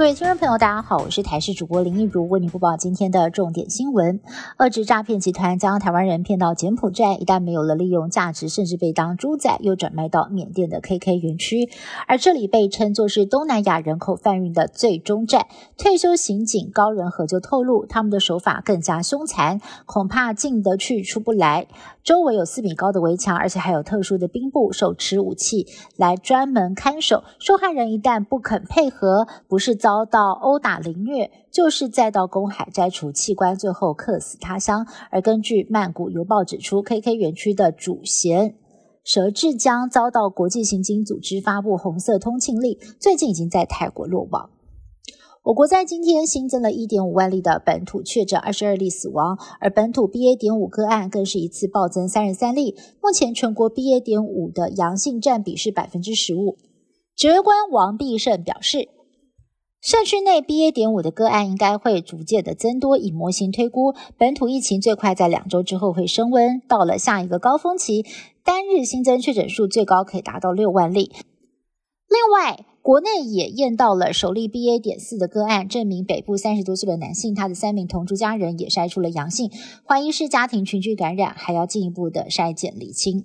各位听众朋友，大家好，我是台视主播林一如，为您播报今天的重点新闻。遏制诈骗集团将台湾人骗到柬埔寨，一旦没有了利用价值，甚至被当猪仔，又转卖到缅甸的 KK 园区。而这里被称作是东南亚人口贩运的最终站。退休刑警高仁和就透露，他们的手法更加凶残，恐怕进得去出不来。周围有四米高的围墙，而且还有特殊的兵部，手持武器来专门看守。受害人一旦不肯配合，不是遭遭到殴打凌虐，就是再到公海摘除器官，最后客死他乡。而根据曼谷邮报指出，KK 园区的主嫌佘志江遭到国际刑警组织发布红色通缉令，最近已经在泰国落网。我国在今天新增了1.5万例的本土确诊，22例死亡，而本土 BA.5 个案更是一次暴增33例。目前全国 BA.5 的阳性占比是百分之十五。指挥官王必胜表示，社区内 BA.5 的个案应该会逐渐的增多，以模型推估，本土疫情最快在两周之后会升温，到了下一个高峰期，单日新增确诊数最高可以达到六万例。另外，国内也验到了首例 BA. 点四的个案，证明北部三十多岁的男性，他的三名同住家人也筛出了阳性，怀疑是家庭群聚感染，还要进一步的筛检厘清。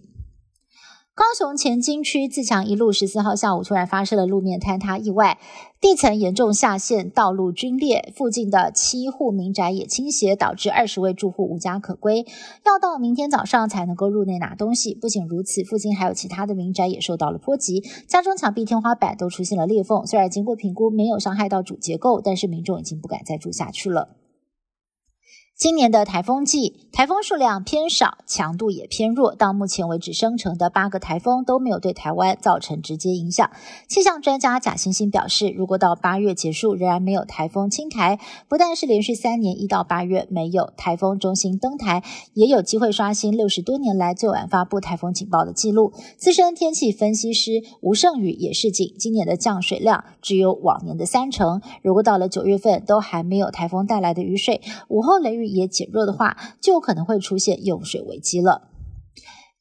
高雄前金区自强一路十四号下午突然发生了路面坍塌意外，地层严重下陷，道路龟裂，附近的七户民宅也倾斜，导致二十位住户无家可归，要到明天早上才能够入内拿东西。不仅如此，附近还有其他的民宅也受到了波及，家中墙壁、天花板都出现了裂缝。虽然经过评估没有伤害到主结构，但是民众已经不敢再住下去了。今年的台风季，台风数量偏少，强度也偏弱。到目前为止，生成的八个台风都没有对台湾造成直接影响。气象专家贾欣欣表示，如果到八月结束仍然没有台风侵台，不但是连续三年一到八月没有台风中心登台，也有机会刷新六十多年来最晚发布台风警报的记录。资深天气分析师吴胜宇也示警，今年的降水量只有往年的三成。如果到了九月份都还没有台风带来的雨水，午后雷雨。也减弱的话，就可能会出现用水危机了。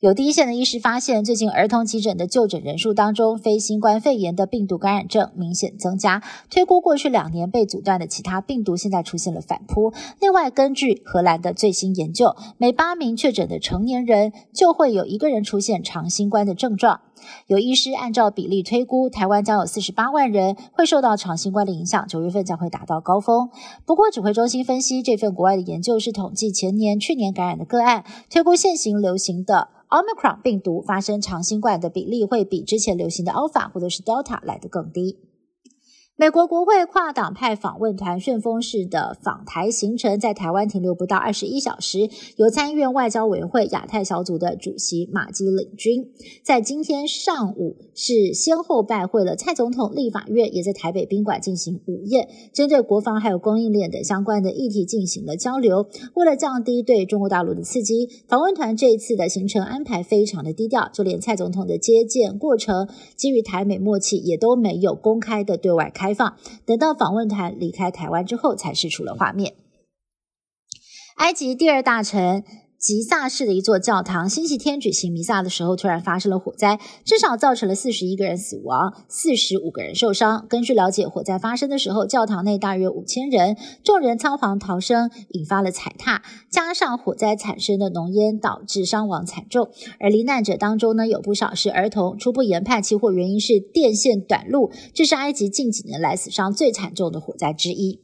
有第一线的医师发现，最近儿童急诊的就诊人数当中，非新冠肺炎的病毒感染症明显增加。推估过去两年被阻断的其他病毒，现在出现了反扑。另外，根据荷兰的最新研究，每八名确诊的成年人就会有一个人出现长新冠的症状。有医师按照比例推估，台湾将有四十八万人会受到长新冠的影响，九月份将会达到高峰。不过，指挥中心分析，这份国外的研究是统计前年、去年感染的个案，推估现行流行的。Omicron 病毒发生长新冠的比例会比之前流行的 Alpha 或者是 Delta 来得更低。美国国会跨党派访问团旋风式的访台行程，在台湾停留不到二十一小时。由参议院外交委员会亚太小组的主席马基领军，在今天上午是先后拜会了蔡总统、立法院，也在台北宾馆进行午宴，针对国防还有供应链等相关的议题进行了交流。为了降低对中国大陆的刺激，访问团这一次的行程安排非常的低调，就连蔡总统的接见过程，基于台美默契，也都没有公开的对外开。开放，等到访问团离开台湾之后，才释出了画面。埃及第二大臣。吉萨市的一座教堂，星期天举行弥撒的时候，突然发生了火灾，至少造成了四十一个人死亡，四十五个人受伤。根据了解，火灾发生的时候，教堂内大约五千人，众人仓皇逃生，引发了踩踏，加上火灾产生的浓烟，导致伤亡惨重。而罹难者当中呢，有不少是儿童。初步研判，起火原因是电线短路，这是埃及近几年来死伤最惨重的火灾之一。